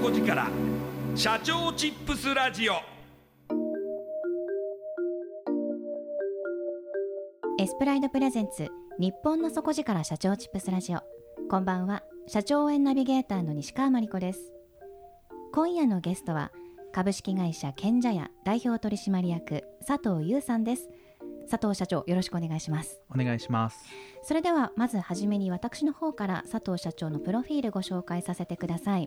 5時から「社長チップスラジオ」エスプライドプレゼンツ日本の底力社長チップスラジオ。こんばんは社長応援ナビゲーターの西川真理子です。今夜のゲストは株式会社賢者屋代表取締役佐藤優さんです。佐藤社長よろしくお願いします。お願いします。それではまずはじめに私の方から佐藤社長のプロフィールご紹介させてください。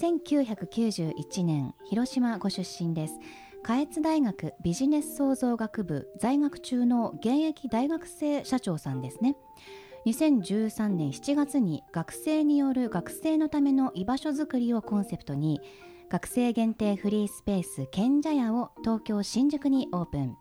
1991年広島ご出身です。下越大学ビジネス創造学部在学中の現役大学生社長さんですね。2013年7月に学生による学生のための居場所づくりをコンセプトに学生限定フリースペース賢者屋を東京新宿にオープン。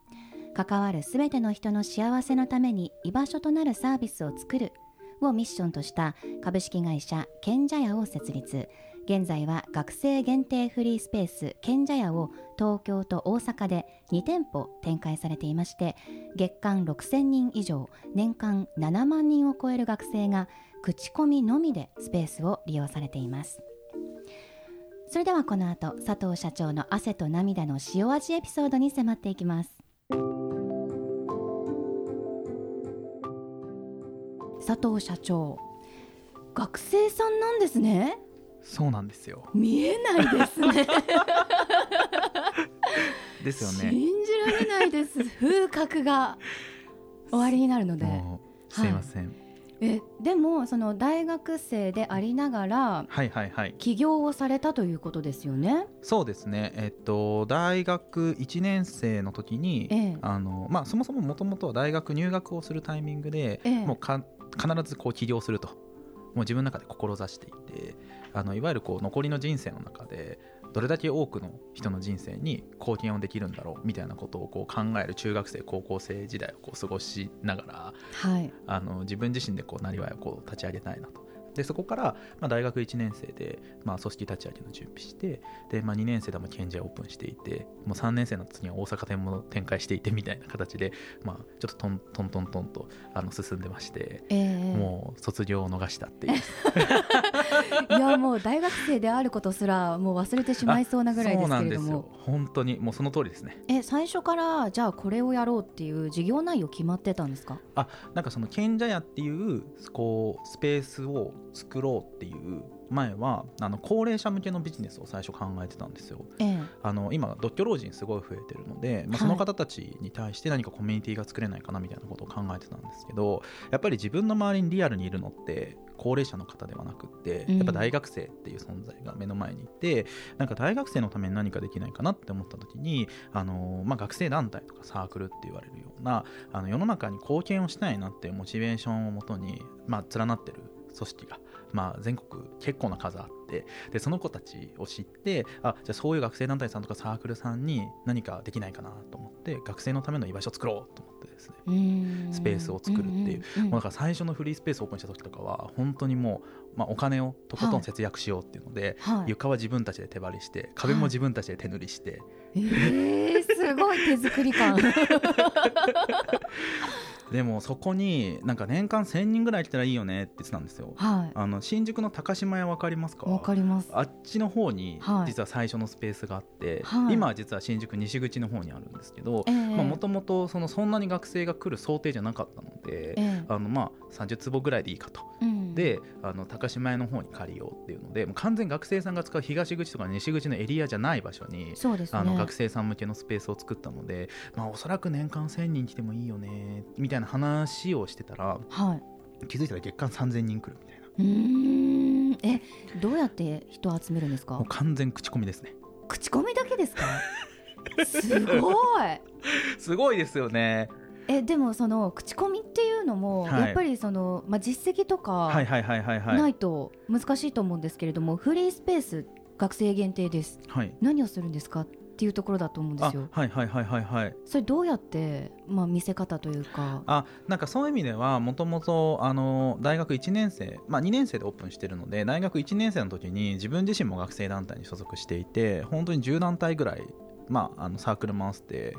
関わるすべての人の幸せのために居場所となるサービスを作るをミッションとした株式会社賢者屋を設立。現在は学生限定フリースペース賢者屋を東京と大阪で2店舗展開されていまして月間6000人以上年間7万人を超える学生が口コミのみでスペースを利用されています。それではこの後佐藤社長の汗と涙の塩味エピソードに迫っていきます。佐藤社長学生さんなんですね。そうなんですよ。見えないですね。ですよね。信じられないです。風格が終わりになるので。すいません、えでもその大学生でありながらはいはいはい。起業をされたということですよね？そうですね。えっと大学1年生の時に、ええ。あのまあそもそももともと大学入学をするタイミングで、ええ。もうか必ずこう起業するともう自分の中で志していてあのいわゆるこう残りの人生の中でどれだけ多くの人の人生に貢献をできるんだろうみたいなことをこう考える中学生高校生時代をこう過ごしながらはいあの自分自身でこうなりわいをこう立ち上げたいなと。でそこから、まあ、大学1年生で、まあ、組織立ち上げの準備してで、まあ、2年生でも賢者オープンしていてもう3年生の次は大阪店も展開していてみたいな形で、まあ、ちょっとトントントントンとあの進んでまして、ええ。もう卒業を逃したっていう。いやもう大学生であることすらもう忘れてしまいそうなぐらいですけれどそうなんですよ。も本当にもうその通りですね。え最初からじゃあこれをやろうっていう事業内容決まってたんですか？あなんかその賢者屋っていうこうスペースを作ろうっていう前はあの高齢者向けのビジネスを最初考えてたんですよ。ええ。あの今独居老人すごい増えてるので、まあ、その方たちに対して何かコミュニティが作れないかなみたいなことを考えてたんですけどやっぱり自分の周りにリアルにいるのって高齢者の方ではなくってうん。やっぱ大学生っていう存在が目の前にいて、なんか大学生のために何かできないかなって思った時にあの、まあ、学生団体とかサークルって言われるようなあの世の中に貢献をしたいなっていうモチベーションをもとに、まあ、連なってる組織が、まあ、全国結構な数あってでその子たちを知ってあじゃあそういう学生団体さんとかサークルさんに何かできないかなと思って学生のための居場所を作ろうと思ってですねスペースを作るっていう。もうだから最初のフリースペースをオープンした時とかは本当にもう、まあ、お金をとことん節約しようっていうので、はい。床は自分たちで手張りして壁も自分たちで手塗りして、えー、すごい手作り感。でもそこになんか年間1000人ぐらい来たらいいよねって言ってたんですよ。はい。あの新宿の高島屋分かりますか？わかります。あっちの方にはい。実は最初のスペースがあって、はい。今は実は新宿西口の方にあるんですけどええ。もともとそんなに学生が来る想定じゃなかったので、ええ。あのまあ30坪ぐらいでいいかと。うんであの高島屋の方に借りようっていうのでもう完全に学生さんが使う東口とか西口のエリアじゃない場所に、そうですね。あの学生さん向けのスペースを作ったので、まあ、おそらく年間1000人来てもいいよねみたいな話をしてたらはい。気づいたら月間3000人来るみたいな。うーん。えどうやって人を集めるんですか？もう完全口コミですね。口コミだけですか？すごい。すごいですよねえでもその口コミっていうのも、はい。やっぱりその、まあ、実績とかないと難しいと思うんですけれども、フリースペース学生限定です。はい。何をするんですかっていうところだと思うんであすよ。はいはいはいはいはい。それどうやって、まあ、見せ方というか？あなんかそういう意味ではもともとあの大学1年生、まあ、2年生でオープンしてるので大学1年生の時に自分自身も学生団体に所属していて本当に10団体ぐらい、まあ、あのサークル回して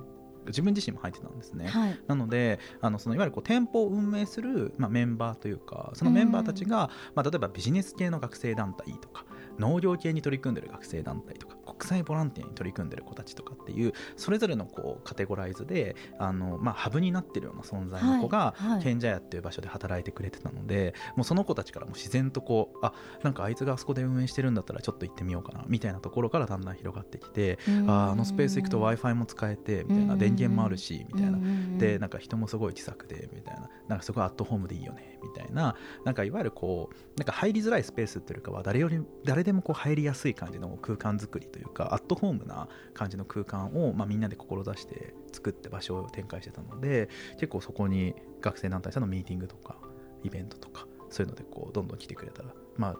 自分自身も入ってたんですね。はいなのであのそのいわゆるこう店舗を運営する、まあ、メンバーというかそのメンバーたちが、まあ、例えばビジネス系の学生団体とか農業系に取り組んでる学生団体とか国際ボランティアに取り組んでる子たちとかっていうそれぞれのこうカテゴライズであの、まあ、ハブになってるような存在の子が、賢者屋っていう場所で働いてくれてたのでもうその子たちからも自然とこうあなんかあいつがあそこで運営してるんだったらちょっと行ってみようかなみたいなところからだんだん広がってきてあーあのスペース行くと w i f i も使えてみたいな電源もあるしみたいな。でなんか人もすごい気さくでみたいな。なんかすごいアットホームでいいよねみたいな。なんかいわゆるこうなんか入りづらいスペースっていうかは誰より誰でもこう入りやすい感じの空間作りというかアットホームな感じの空間を、まあ、みんなで志して作って場所を展開してたので結構そこに学生団体さんのミーティングとかイベントとかそういうのでこうどんどん来てくれたらまあ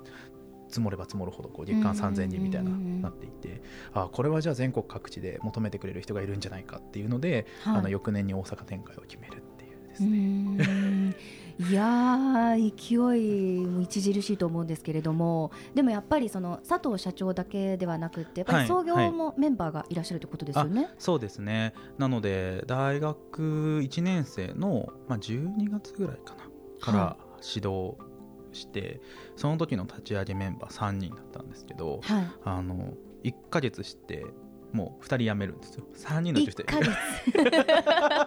積もれば積もるほどこう月間3000人みたいななっていてあこれはじゃあ全国各地で求めてくれる人がいるんじゃないかっていうので、はい。あの翌年に大阪展開を決めるですうね。いやー勢いも著しいと思うんですけれども。でもやっぱりその佐藤社長だけではなくってやっぱはいり創業もメンバーがいらっしゃるということですよね。そうですね。なので大学1年生の、まあ、12月ぐらいかな。からは指導して、その時の立ち上げメンバー3人だったんですけどはい。あの1ヶ月してもう2人辞めるんですよ。3人のうち1 1ヶ月。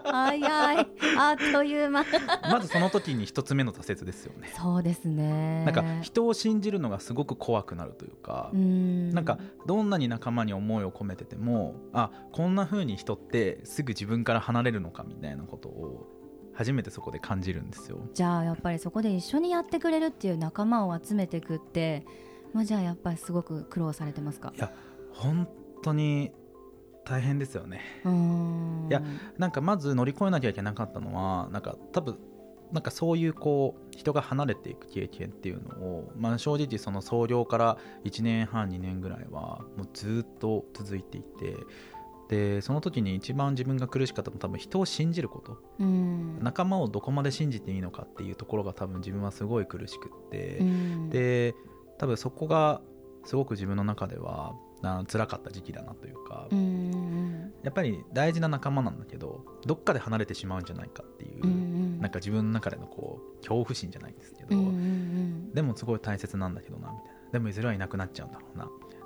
早い。あっという間。まずその時に1つ目の挫折ですよね。そうですね。なんか人を信じるのがすごく怖くなるというか、うーん。なんかどんなに仲間に思いを込めててもあこんな風に人ってすぐ自分から離れるのかみたいなことを初めてそこで感じるんですよ。じゃあやっぱりそこで一緒にやってくれるっていう仲間を集めていくって、まあ、じゃあやっぱりすごく苦労されてますか？いや本当に大変ですよね。いやなんかまず乗り越えなきゃいけなかったのはなんか多分なんかそういうこう人が離れていく経験っていうのを、まあ、正直その創業から1年半2年ぐらいはもうずっと続いていてでその時に一番自分が苦しかったのは多分人を信じること。うん。仲間をどこまで信じていいのかっていうところが多分自分はすごい苦しくって、うん。で多分そこがすごく自分の中ではあ辛かった時期だなというか、やっぱり大事な仲間なんだけどどっかで離れてしまうんじゃないかっていう、うなんか自分の中でのこう恐怖心じゃないんですけど、でもすごい大切なんだけどなみたいな。でもいずれはいなくなっちゃうんだろうなみたいな。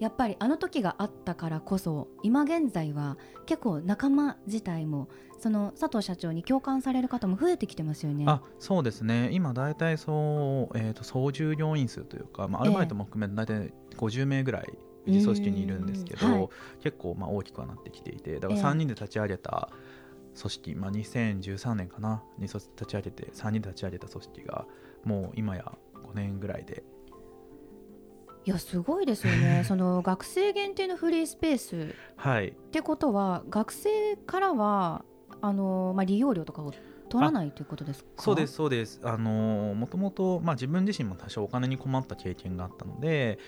やっぱりあの時があったからこそ今現在は結構仲間自体もその佐藤社長に共感される方も増えてきてますよね。あそうですね。今大体そう、えー、と総従業員数というか、まあ、アルバイトも含めて大体50名ぐらい自組織にいるんですけど、うんはい。結構まあ大きくはなってきていてだからええ。3人で立ち上げた組織、まあ、2013年かなに立ち上げて3人で立ち上げた組織がもう今や5年ぐらいで。いやすごいですよね。その学生限定のフリースペース。はい。ってことは学生からはあの、まあ、利用料とかを取らないということですか？そうですそうです。あのもともと、まあ、自分自身も多少お金に困った経験があったので、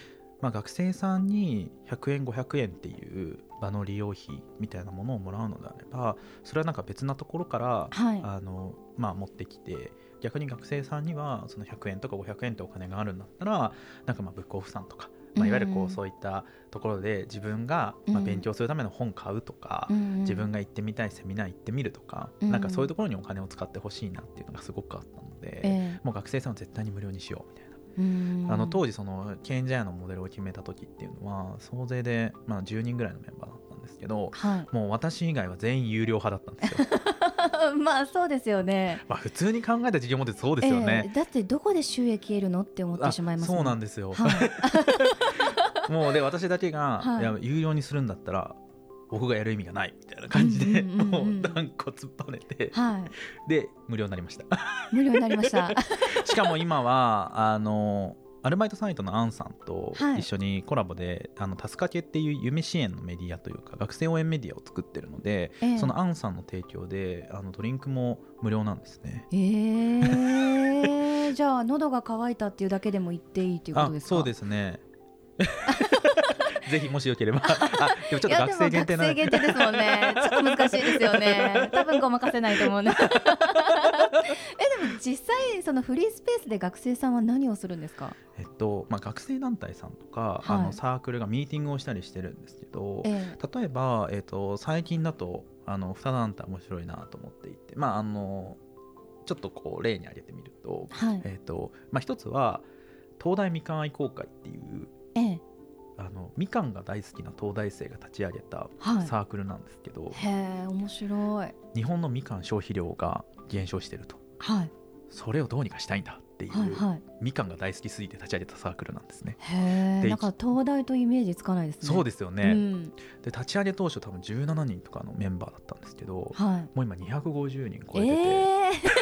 まあ、学生さんに100円500円っていう場の利用費みたいなものをもらうのであればそれはなんか別なところから、はい。あのまあ、持ってきて逆に学生さんにはその100円とか500円ってお金があるんだったらなんかまあブックオフさんとか、まあ、いわゆるこうそういったところで自分がまあうん。勉強するための本買うとか、自分が行ってみたいセミナー行ってみるとか、うんなんかそういうところにお金を使ってほしいなっていうのがすごくあったので、え。もう学生さんは絶対に無料にしようみたいな、あの当時そのケンジャヤのモデルを決めた時っていうのは総勢で、まあ、10人ぐらいのメンバーだったんですけどはい。もう私以外は全員有料派だったんですよ。まあそうですよね。まあ普通に考えた事業モデルそうですよね、ええだってどこで収益得るのって思ってしまいますそうなんでですよ、はい、もうで私だけが、はい。い、や有料にするんだったら僕がやる意味がないみたいな感じで、うんうんもう断固突っぱねて、はい、で無料になりました。無料になりました。しかも今はあのアルバイトサイトのアンさんとはい。一緒にコラボで、あのタスカケっていう夢支援のメディアというか学生応援メディアを作ってるので、ええ。そのアンさんの提供であのドリンクも無料なんですね。えー、じゃあ喉が渇いたっていうだけでも言っていいということですか？そうですねぜひもしよければあでもちょっと学生限定ないやで学生限定ですもんねちょっと難しいですよね多分ごまかせないと思うねえでも実際そのフリースペースで学生さんは何をするんですかえっとまあ、学生団体さんとか、はいあのサークルがミーティングをしたりしてるんですけど、え例えば、えっと最近だとあの2団体面白いなと思っていて、まあ、あのちょっとこう例に挙げてみると,、えはいえっとまあ、一つは東大みかん愛好会っていうあのみかんが大好きな東大生が立ち上げたはい。サークルなんですけど、へえ面白い。日本のみかん消費量が減少してると。はい。それをどうにかしたいんだっていう、はいはい。みかんが大好きすぎて立ち上げたサークルなんですね。へなんか東大とイメージつかないですね。そうですよね、うん、で立ち上げ当初多分17人とかのメンバーだったんですけどはい。もう今250人超えてて、ええ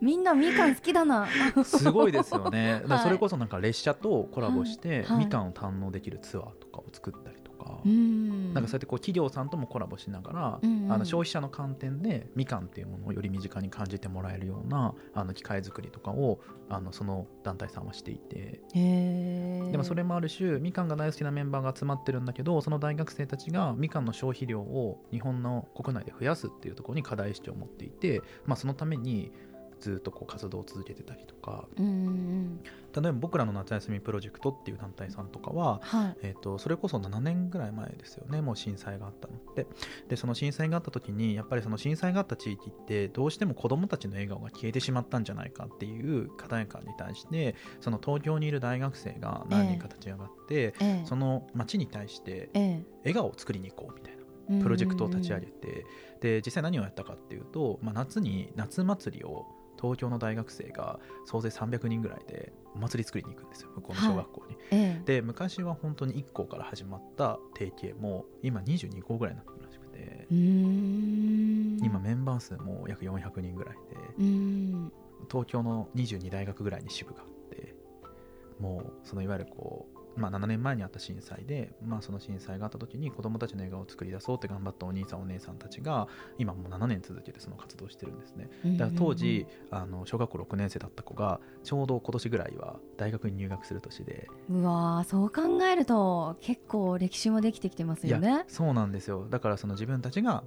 みんなみかん好きだな。すごいですよね、はいそれこそなんか列車とコラボして、みかんを堪能できるツアーとかを作ったりとか、うん。なんかそうやってこう企業さんともコラボしながら、うんうん。あの消費者の観点でみかんっていうものをより身近に感じてもらえるようなあの機械作りとかをあのその団体さんはしていて、でもそれもある種みかんが大好きなメンバーが集まってるんだけどその大学生たちがみかんの消費量を日本の国内で増やすっていうところに課題意識を持っていて、まあ、そのためにずっとこう活動を続けてたりとか。うんうん例えば僕らの夏休みプロジェクトっていう団体さんとかは、はい。えー、とそれこそ7年ぐらい前ですよね。もう震災があったのって。でその震災があった時にやっぱりその震災があった地域ってどうしても子どもたちの笑顔が消えてしまったんじゃないかっていう課題感に対してその東京にいる大学生が何人か立ち上がって、ええ。その町に対してえ笑顔を作りに行こうみたいえなプロジェクトを立ち上げて、で実際何をやったかっていうと、まあ、夏に夏祭りを東京の大学生が総勢300人ぐらいでお祭り作りに行くんですよ向こうの小学校に。ええ。で昔は本当に1校から始まった提携も今22校ぐらいになってるらしくて今メンバー数も約400人ぐらいでうん。東京の22大学ぐらいに支部があってもうそのいわゆるこう、まあ、7年前にあった震災で、まあ、その震災があった時に子どもたちの笑顔を作り出そうって頑張ったお兄さんお姉さんたちが今もう7年続けてその活動をしてるんですね。だから当時あの小学校6年生だった子がちょうど今年ぐらいは大学に入学する年で。うわーそう考えると結構歴史もできてきてますよね。そうなんですよ。だからその自分たちが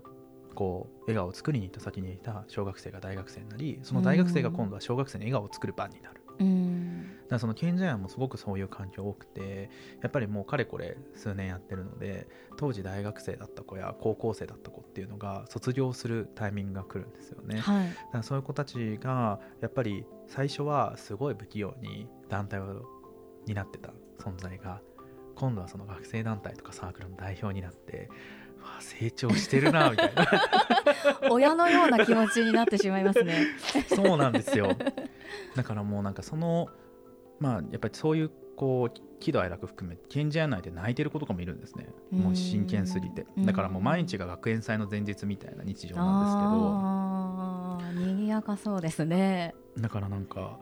こう笑顔を作りに行った先にいた小学生が大学生になりその大学生が今度は小学生の笑顔を作る場になる。うんらその賢者園もすごくそういう環境多くてやっぱりもうかれこれ数年やってるので当時大学生だった子や高校生だった子っていうのが卒業するタイミングが来るんですよね。はいだからそういう子たちがやっぱり最初はすごい不器用に団体をなってた存在が今度はその学生団体とかサークルの代表になって成長してるなみたいな 親のような気持ちになってしまいますね。そうなんですよだからもうなんかそのまあやっぱりそういうこう喜怒哀楽含め賢者内で泣いてる子とかもいるんですね。もう真剣すぎて。うん。だからもう毎日が学園祭の前日みたいな日常なんああ、賑やかそうですね。ですけどだからなんか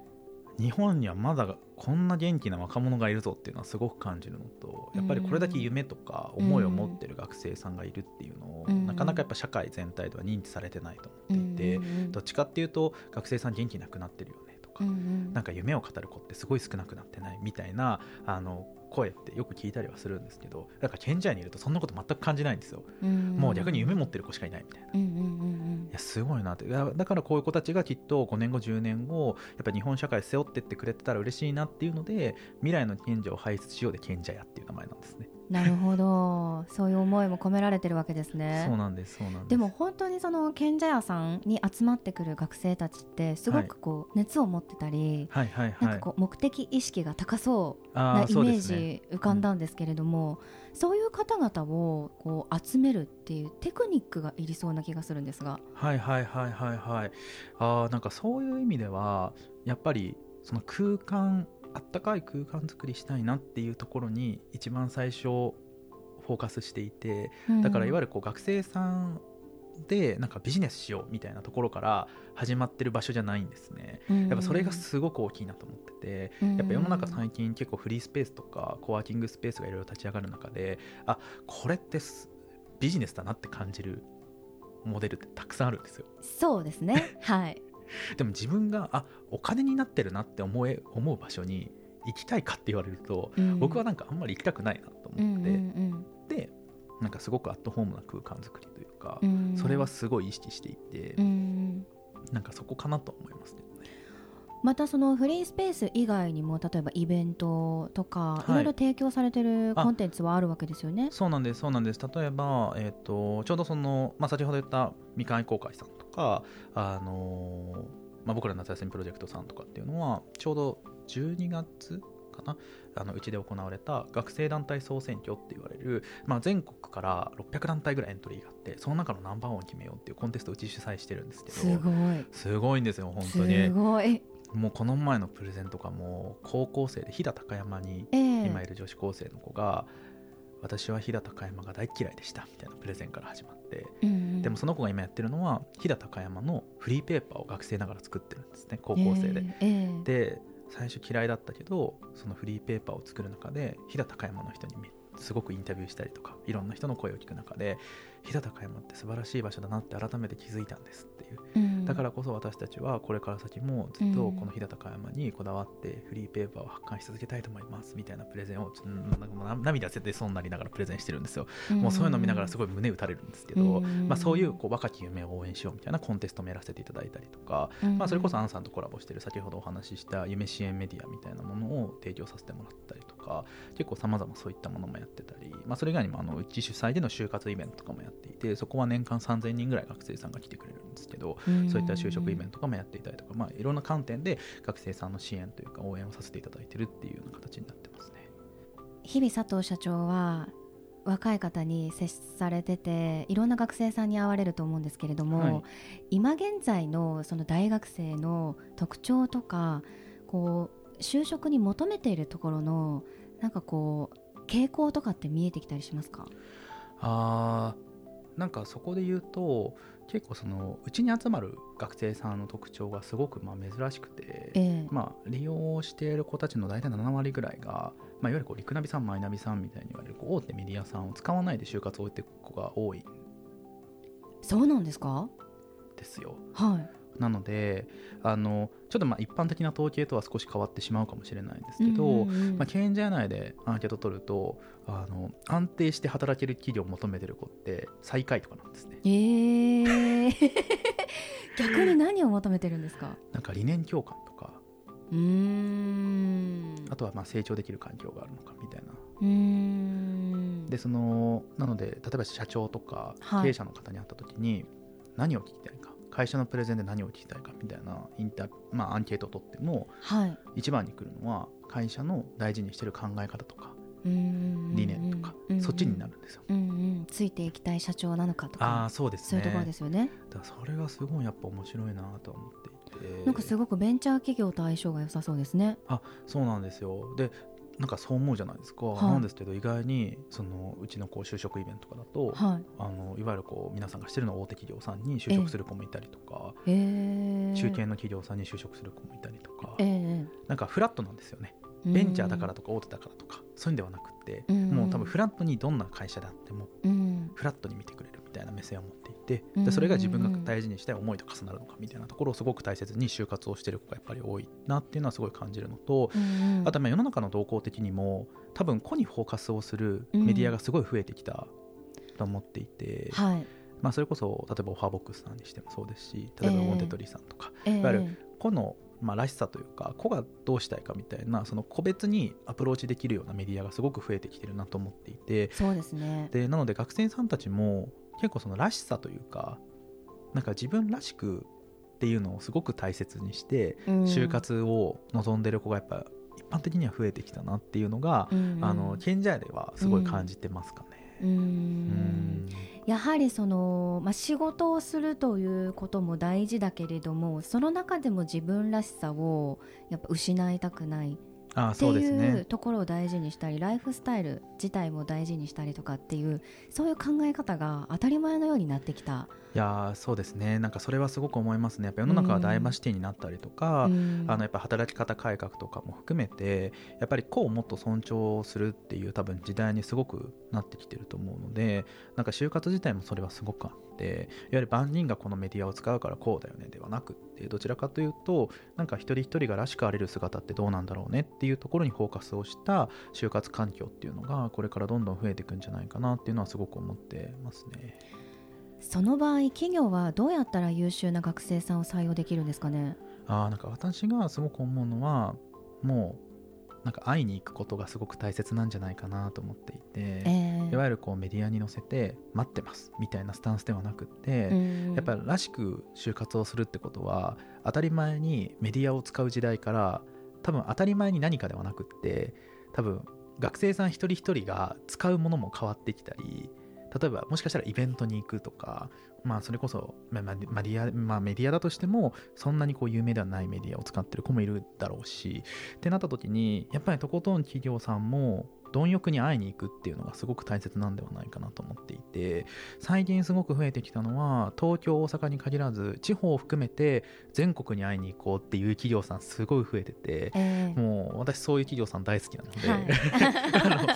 日本にはまだこんな元気な若者がいるぞっていうのはすごく感じるのとやっぱりこれだけ夢とか思いを持ってる学生さんがいるっていうのをうん。なかなかやっぱ社会全体では認知されてないと思っていてうんどっちかっていうと学生さん元気なくなってるよか。うんうん。なんか夢を語る子ってすごい少なくなってないみたいなあの声ってよく聞いたりはするんですけどだから賢者にいるとそんなこと全く感じないんですよ、うんもう逆に夢持ってる子しかいないみたいな。うんうんうんいやすごいなって。だからこういう子たちがきっと5年後10年後やっぱ日本社会背負ってってくれてたら嬉しいなっていうので未来の賢者を輩出しようで賢者屋っていう名前なんですね。うん。なるほど、そういう思いも込められてるわけですね。そうなんですそうなんです。でも本当にその賢者屋さんに集まってくる学生たちってすごくこう熱を持ってたり、はいはいはい。なんかこう目的意識が高そうなイメージ浮かんだんですけれども、そういう方々をこう集めるっていうテクニックがいりそうな気がするんですが。はいはいはいはいはい。あーなんかそういう意味ではやっぱりその空間あったかい空間作りしたいなっていうところに一番最初フォーカスしていてだからいわゆるるこう学生さんでなんかビジネスしようみたいなところから始まってる場所じゃないんですね。やっぱそれがすごく大きいなと思っててやっぱ世の中最近結構フリースペースとかコワーキングスペースがいろいろ立ち上がる中であこれってすビジネスだなって感じるモデルってたくさんあるんですよ。そうですね。はいでも自分があお金になってるなって思え思う場所に行きたいかって言われると、僕はなんかあんまり行きたくないなと思って、でなんかすごくアットホームな空間作りというか、それはすごい意識していて、なんかそこかなと思いますけどね。またそのフリースペース以外にも例えばイベントとか、はい。い、ろいろ提供されてるコンテンツはあるわけですよね。そうなんですそうなんです。例えば、えー、とちょうどその、まあ、先ほど言ったみかん愛好会さんとか、あのーまあ、僕らの夏休みプロジェクトさんとかっていうのはちょうど12月かな？あのうちで行われた学生団体総選挙って言われる、まあ、全国から600団体ぐらいエントリーがあってその中のナンバーワンを決めようっていうコンテストをうち主催してるんですけどすごい。すごいんですよ本当すにごい。もうこの前のプレゼンとかも高校生で飛騨高山にええ。今いる女子高生の子が私は飛騨高山が大嫌いでしたみたいなプレゼンから始まって。うんうん。でもその子が今やってるのは飛騨高山のフリーペーパーを学生ながら作ってるんですね高校生で。ええええで最初嫌いだったけどそのフリーペーパーを作る中で飛騨高山の人にめすごくインタビューしたりとかいろんな人の声を聞く中で飛騨高山って素晴らしい場所だなって改めて気づいたんですっていう。うん。だからこそ私たちはこれから先もずっとこの飛騨高山にこだわってフリーペーパーを発刊し続けたいと思いますみたいなプレゼンを涙出てそうになりながらプレゼンしてるんですよ。もうそういうのを見ながらすごい胸打たれるんですけど、うん。まあ、そういうこう若き夢を応援しようみたいなコンテストもやらせていただいたりとか、うん。まあ、それこそアンさんとコラボしてる先ほどお話しした夢支援メディアみたいなものを提供させてもらったりとか結構さまざまそういったものもやってたり、まあ、それ以外にもあのうち主催での就活イベントとかもやっていてそこは年間3000人ぐらい学生さんが来てくれるんですけど、うんそういった就職イベントとかもやっていたりとか、まあ、いろんな観点で学生さんの支援というか応援をさせていただいてるっていうような形になってますね。日々佐藤社長は若い方に接されてていろんな学生さんに会われると思うんですけれども、はい今現在のその大学生の特徴とかこう就職に求めているところのなんかこう傾向とかって見えてきたりしますか？あーなんかそこで言うと結構そのうちに集まる学生さんの特徴がすごくまあ珍しくて、ええ。まあ、利用している子たちの大体7割ぐらいが、まあ、いわゆるこうリクナビさんマイナビさんみたいに言われる大手メディアさんを使わないで就活を終えていく子が多い。んそうなんですか？ですよ。はいなのであのちょっとまあ一般的な統計とは少し変わってしまうかもしれないんですけど、まあ、賢者内でアンケート取るとあの安定して働ける企業を求めてる子って最下位とかなんですね。えー。逆に何を求めてるんですか？なんか理念共感とか。うーん。あとはまあ成長できる環境があるのかみたいな。うーん。でそのなので例えば社長とかはい。経営者の方に会った時に何を聞きたいか、会社のプレゼンで何を聞きたいかみたいなインタ、まあ、アンケートを取ってもはい。一番に来るのは会社の大事にしてる考え方とか理理念とか、そっちになるんですよ。うんうん、ついていきたい社長なのかとか。ああそうですね。そういうところですよね。だそれがすごいやっぱ面白いなと思っていて。なんかすごくベンチャー企業と相性が良さそうですね。そうなんですよ。でなんかそう思うじゃないですか、はい。なんですけど意外にそのうちのこう就職イベントとかだと、はい。あのいわゆるこう皆さんがしてるのは大手企業さんに就職する子もいたりとか、えー、中堅の企業さんに就職する子もいたりとか、えなんかフラットなんですよね。えベンチャーだからとか大手だからとかそういうんではなくって、うん。もう多分フラットにどんな会社であってもうん。フラットに見てくれるみたいな目線を持ってでそれが自分が大事にしたい思いと重なるのかみたいなところをすごく大切に就活をしてる子がやっぱり多いなっていうのはすごい感じるのとうんうん。あとまあ世の中の動向的にも多分個にフォーカスをするメディアがすごい増えてきたと思っていて、はい。まあ、それこそ例えばオファーボックスさんにしてもそうですし例えばええモンテトリーさんとか、ええ。いわゆる個のまあらしさというか個がどうしたいかみたいなその個別にアプローチできるようなメディアがすごく増えてきてるなと思っていてそうですね。でなので学生さんたちも結構そのらしさというかなんか自分らしくっていうのをすごく大切にしてうん。就活を望んでる子がやっぱ一般的には増えてきたなっていうのが、うん。あの賢者ではすごい感じてますかね。うん。うん。やはりその、まあ、仕事をするということも大事だけれどもその中でも自分らしさをやっぱ失いたくない。あってそうですいうねところを大事にしたりライフスタイル自体も大事にしたりとかっていうそういう考え方が当たり前のようになってきた。いやーそうですね。なんかそれはすごく思いますね。やっぱ世の中はダイバーシティになったりとか、うん。あのやっぱ働き方改革とかも含めてやっぱり個をもっと尊重するっていう多分時代にすごくなってきてると思うのでなんか就活自体もそれはすごくあっていわゆる万人がこのメディアを使うからこうだよねではなくってどちらかというとなんか一人一人がらしくあれる姿ってどうなんだろうねっていうところにフォーカスをした就活環境っていうのがこれからどんどん増えていくんじゃないかなっていうのはすごく思ってますね。その場合企業はどうやったら優秀な学生さんを採用できるんですかね？あーなんか私がすごく思うのはもうなんか会いに行くことがすごく大切なんじゃないかなと思っていて、えいわゆるこうメディアに載せて待ってますみたいなスタンスではなくって、やっぱりらしく就活をするってことは当たり前にメディアを使う時代から多分当たり前に何かではなくって多分学生さん一人一人が使うものも変わってきたり例えばもしかしたらイベントに行くとか、まあ、それこそ、まあまあマディアまあ、メディアだとしてもそんなにこう有名ではないメディアを使ってる子もいるだろうしってなった時にやっぱりとことん企業さんも貪欲に会いに行くっていうのがすごく大切なんではないかなと思っていて最近すごく増えてきたのは東京大阪に限らず地方を含めて全国に会いに行こうっていう企業さんすごい増えててええ。もう私そういう企業さん大好きなので、はい。あの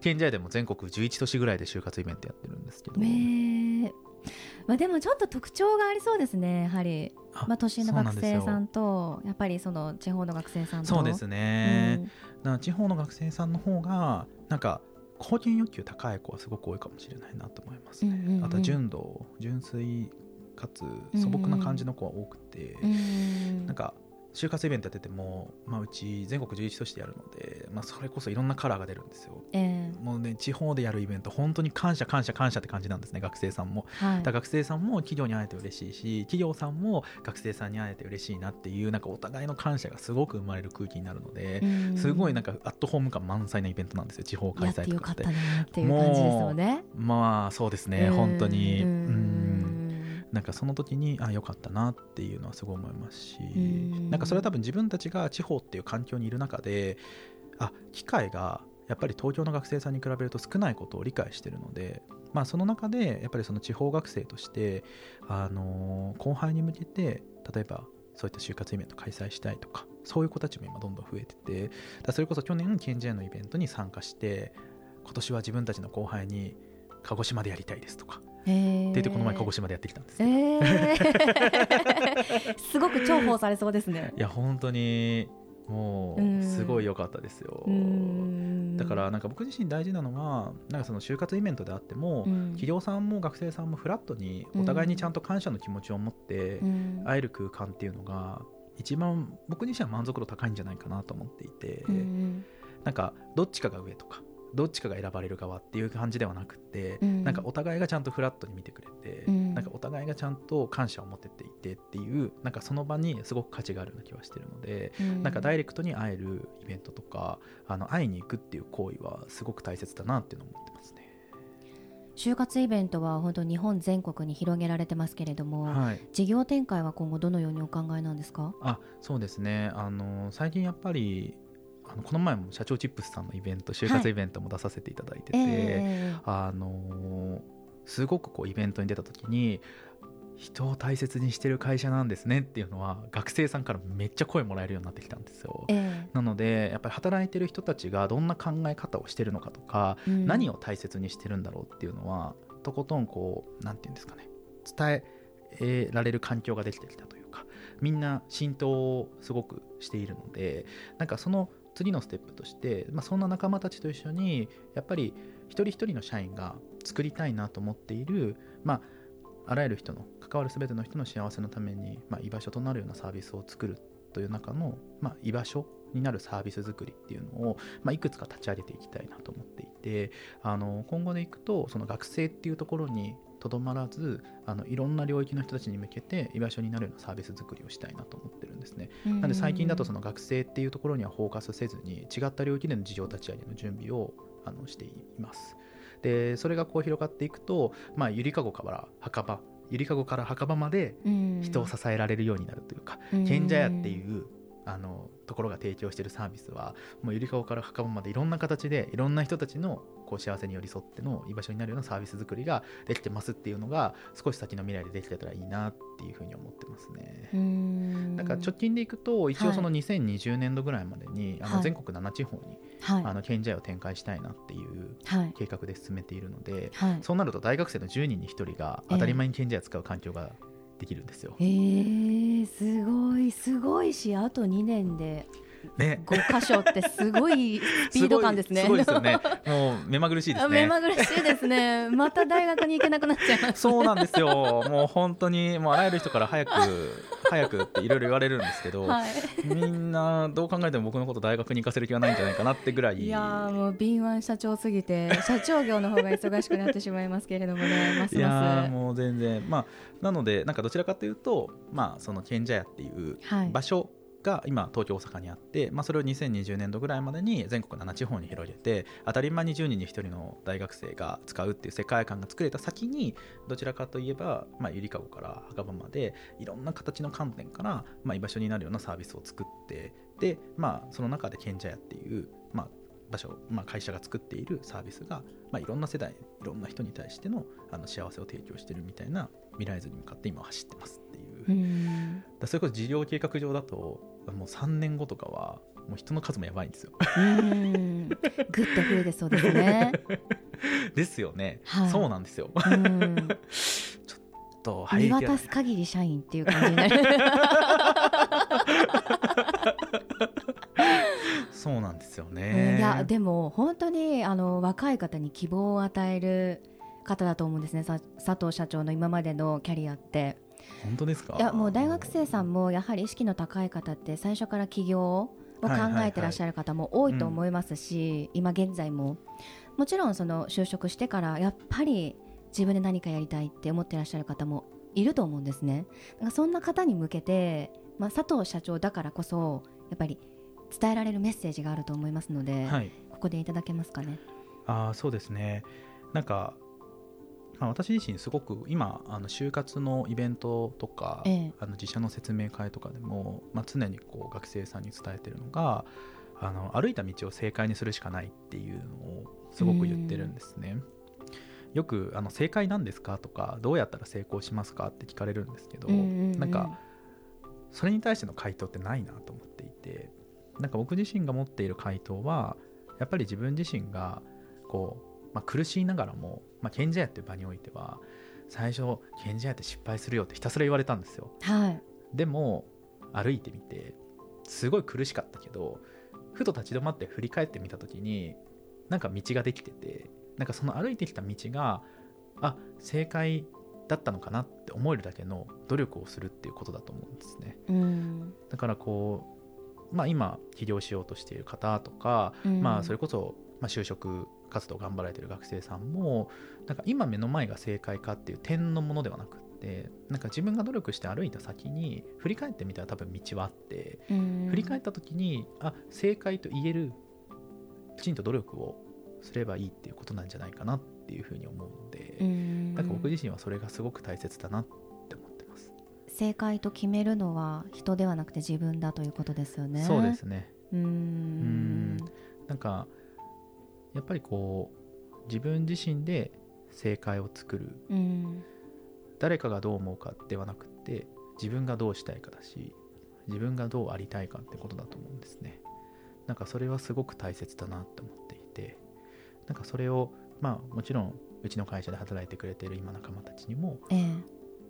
賢者でも全国11都市ぐらいで就活イベントやってるんですけど、ねえまあ、でもちょっと特徴がありそうですねやはり、あまあ、都心の学生さんとやっぱりその地方の学生さんと。そうですね、うん。地方の学生さんの方がなんか貢献欲求高い子はすごく多いかもしれないなと思いますね、うんうんうん。あとは純度純粋かつ素朴な感じの子は多くて、うん。なんか就活イベントやってても、まあ、うち全国11都市でやるので、まあ、それこそいろんなカラーが出るんですよ。えもうね地方でやるイベント本当に感謝感謝感謝って感じなんですね学生さんも。えはい。だ学生さんも企業に会えて嬉しいし企業さんも学生さんに会えて嬉しいなっていうなんかお互いの感謝がすごく生まれる空気になるので、うん。すごいなんかアットホーム感満載なイベントなんですよ地方開やって。催とかってよかったなっていう感じですよね。まあそうですね本当に。ううんんなんかその時にあ良かったなっていうのはすごい思いますしうん。なんかそれは多分自分たちが地方っていう環境にいる中であ機会がやっぱり東京の学生さんに比べると少ないことを理解してるので、まあ、その中でやっぱりその地方学生として、あの後輩に向けて例えばそういった就活イベント開催したいとかそういう子たちも今どんどん増えててだそれこそ去年ケンジェンのイベントに参加して今年は自分たちの後輩に鹿児島でやりたいですとかええってこの前鹿児島でやってきたんですけど、ええ すごく重宝されそうですね。いや本当にもうすごい良かったですよ、うん。だからなんか僕自身大事なのはなんかその就活イベントであっても、うん。企業さんも学生さんもフラットにお互いにちゃんと感謝の気持ちを持ってうん。会える空間っていうのが一番僕自身は満足度高いんじゃないかなと思っていて、うん。なんかどっちかが上とかどっちかが選ばれる側っていう感じではなくて、うん。なんかお互いがちゃんとフラットに見てくれて、うん。なんかお互いがちゃんと感謝を持てていてっていうなんかその場にすごく価値があるような気はしてるので、なんかダイレクトに会えるイベントとかあの会いに行くっていう行為はすごく大切だなっていうのを思ってますね。就活イベントは本当日本全国に広げられてますけれども、はい、事業展開は今後どのようにお考えなんですか？あそうですね。あの最近やっぱりあのこの前も社長チップスさんのイベント就活イベントも出させていただいてて、えあのすごくこうイベントに出た時に人を大切にしてる会社なんですねっていうのは学生さんからめっちゃ声もらえるようになってきたんですよ。え。なのでやっぱり働いてる人たちがどんな考え方をしてるのかとか、うん。何を大切にしてるんだろうっていうのはとことんこうなんていうんですかね伝えられる環境ができてきたというかみんな浸透をすごくしているのでなんかその次のステップとして、まあ、そんな仲間たちと一緒にやっぱり一人一人の社員が作りたいなと思っている、まあ、あらゆる人の関わる全ての人の幸せのために、まあ、居場所となるようなサービスを作るという中の、まあ、居場所になるサービス作りっていうのを、まあ、いくつか立ち上げていきたいなと思っていてあの今後でいくとその学生っていうところにとどまらずあのいろんな領域の人たちに向けて居場所になるようなサービス作りをしたいなと思ってるんですね。なんで最近だとその学生っていうところにはフォーカスせずに違った領域での事業立ち上げの準備をあのしています。でそれがこう広がっていくと、まあ、ゆりかごから墓場ゆりかごから墓場まで人を支えられるようになるというか、賢者屋っていうあのところが提供しているサービスはもうゆりかごから墓場までいろんな形でいろんな人たちのこう幸せに寄り添っての居場所になるようなサービス作りができてますっていうのが少し先の未来でできてたらいいなっていうふうに思ってますね。なんか直近でいくと一応その2020年度ぐらいまでに、あの全国7地方に、はいあの賢者屋を展開したいなっていうはい計画で進めているので、はいそうなると大学生の10人に1人が当たり前に賢者屋使う環境ができるんですよ。えー、すごいすごいしあと2年でね。5箇所ってすごいスピード感ですね。すごいですよね。もう目まぐるしいですね。目まぐるしいですね。また大学に行けなくなっちゃいます。そうなんですよ。もう本当にもうあらゆる人から早く早くっていろいろ言われるんですけど、はい。みんなどう考えても僕のこと大学に行かせる気はないんじゃないかなってぐらい。いやーもう敏腕社長すぎて社長業の方が忙しくなってしまいますけれどもね。ますいやますーもう全然。まあなのでなんかどちらかというとまあその賢者屋っていうはい。場所が今東京大阪にあって、まあ、それを2020年度ぐらいまでに全国7地方に広げて当たり前に10人に1人の大学生が使うっていう世界観が作れた先にどちらかといえば、まあ、ゆりかごから墓場までいろんな形の観点から、まあ、居場所になるようなサービスを作ってで、まあ、その中で賢者屋っていう、まあ、場所、まあ、会社が作っているサービスが、まあ、いろんな世代いろんな人に対してのあの幸せを提供してるみたいな未来図に向かって今走ってますっていう。うんだそれこそ事業計画上だともう3年後とかはもう人の数もやばいんですよ。うん。ぐっと増えてそうですね。ですよね、はい。そうなんですよ。うん。と見渡す限り社員っていう感じになる。そうなんですようん。ね。いやでも本当にあの若い方に希望を与える方だと思うんですね。さ佐藤社長の今までのキャリアって本当ですか？いやもう大学生さんもやはり意識の高い方って最初から起業を考えてらっしゃる方も多いと思いますし、今現在も。もちろんその就職してからやっぱり自分で何かやりたいって思ってらっしゃる方もいると思うんですね。そんな方に向けて、まあ、佐藤社長だからこそやっぱり伝えられるメッセージがあると思いますので、はい、ここでいただけますかね？あーそうですね。なんか、まあ、私自身すごく今あの就活のイベントとか、ええあの自社の説明会とかでも、まあ、常にこう学生さんに伝えてるのがあの歩いた道を正解にするしかないっていうのをすごく言ってるんですね。よくあの正解なんですかとかどうやったら成功しますかって聞かれるんですけど、んなんかそれに対しての回答ってないなと思っていてなんか僕自身が持っている回答はやっぱり自分自身がこう、まあ、苦しいながらも、まあ、賢者屋っていう場においては最初賢者屋って失敗するよってひたすら言われたんですよ。はい。でも歩いてみてすごい苦しかったけどふと立ち止まって振り返ってみた時になんか道ができててなんかその歩いてきた道があ正解だったのかなって思えるだけの努力をするっていうことだと思うんですね。うん。だからこう、まあ、今起業しようとしている方とか、うん。まあ、それこそ、まあ、就職活動を頑張られてる学生さんもなんか今目の前が正解かっていう点のものではなくってなんか自分が努力して歩いた先に振り返ってみたら多分道はあって振り返った時にあ正解と言えるきちんと努力をすればいいっていうことなんじゃないかなっていうふうに思うのでなんか僕自身はそれがすごく大切だなって思ってます。正解と決めるのは人ではなくて自分だということですよね。そうですね。うーん。なんかやっぱりこう自分自身で正解を作る。うん誰かがどう思うかではなくって自分がどうしたいかだし自分がどうありたいかってことだと思うんですね。なんかそれはすごく大切だなって思っていてなんかそれをまあもちろんうちの会社で働いてくれている今仲間たちにもええ。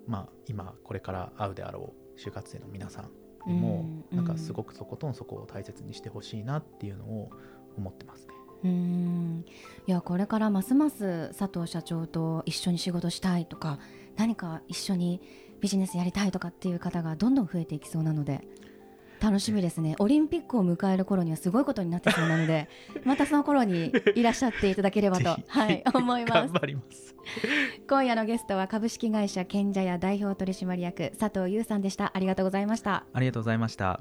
まあ今これから会うであろう就活生の皆さんにもうん。なんかすごくそことんそこを大切にしてほしいなっていうのを思ってますねうーん。いやこれからますます佐藤社長と一緒に仕事したいとか何か一緒にビジネスやりたいとかっていう方がどんどん増えていきそうなので楽しみですね。オリンピックを迎える頃にはすごいことになってそうなのでまたその頃にいらっしゃっていただければと。はい思います。頑張ります。今夜のゲストは株式会社賢者屋代表取締役佐藤優さんでした。ありがとうございました。ありがとうございました